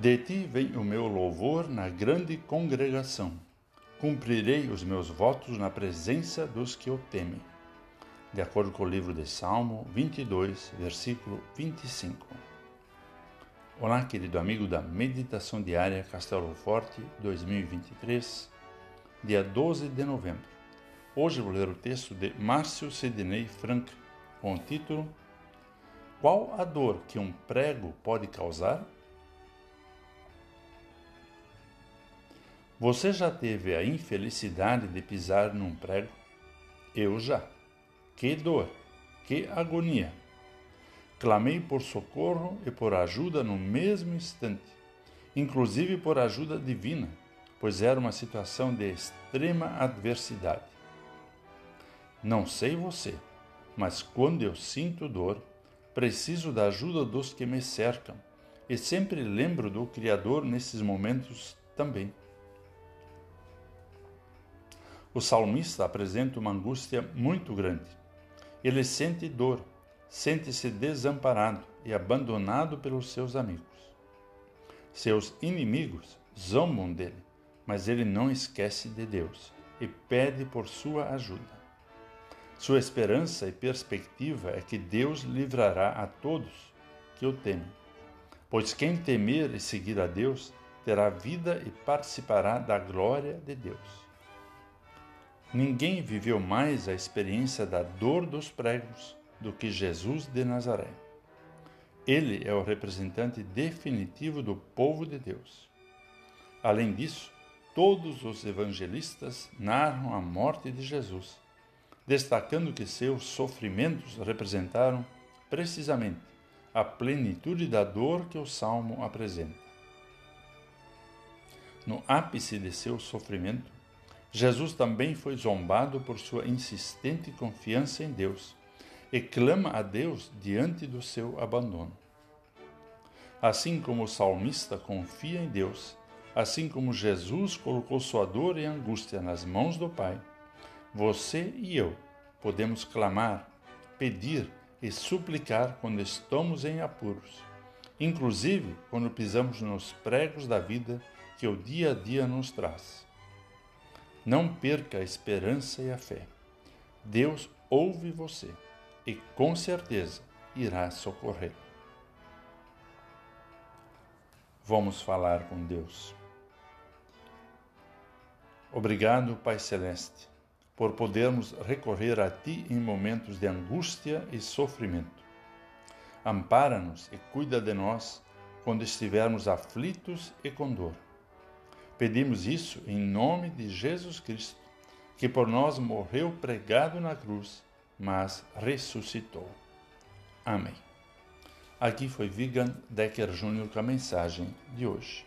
De ti vem o meu louvor na grande congregação. Cumprirei os meus votos na presença dos que o temem. De acordo com o livro de Salmo 22, versículo 25. Olá, querido amigo da Meditação Diária Castelo Forte 2023, dia 12 de novembro. Hoje vou ler o texto de Márcio Sidney Frank com o título Qual a dor que um prego pode causar? Você já teve a infelicidade de pisar num prego? Eu já. Que dor, que agonia! Clamei por socorro e por ajuda no mesmo instante, inclusive por ajuda divina, pois era uma situação de extrema adversidade. Não sei você, mas quando eu sinto dor, preciso da ajuda dos que me cercam e sempre lembro do Criador nesses momentos também. O salmista apresenta uma angústia muito grande. Ele sente dor, sente-se desamparado e abandonado pelos seus amigos. Seus inimigos zombam dele, mas ele não esquece de Deus e pede por sua ajuda. Sua esperança e perspectiva é que Deus livrará a todos que o temem, pois quem temer e seguir a Deus terá vida e participará da glória de Deus. Ninguém viveu mais a experiência da dor dos pregos do que Jesus de Nazaré. Ele é o representante definitivo do povo de Deus. Além disso, todos os evangelistas narram a morte de Jesus, destacando que seus sofrimentos representaram precisamente a plenitude da dor que o salmo apresenta. No ápice de seu sofrimento, Jesus também foi zombado por sua insistente confiança em Deus e clama a Deus diante do seu abandono. Assim como o salmista confia em Deus, assim como Jesus colocou sua dor e angústia nas mãos do Pai, você e eu podemos clamar, pedir e suplicar quando estamos em apuros, inclusive quando pisamos nos pregos da vida que o dia a dia nos traz. Não perca a esperança e a fé. Deus ouve você e com certeza irá socorrer. Vamos falar com Deus. Obrigado, Pai Celeste, por podermos recorrer a Ti em momentos de angústia e sofrimento. Ampara-nos e cuida de nós quando estivermos aflitos e com dor Pedimos isso em nome de Jesus Cristo, que por nós morreu pregado na cruz, mas ressuscitou. Amém. Aqui foi Vigan Decker Jr. com a mensagem de hoje.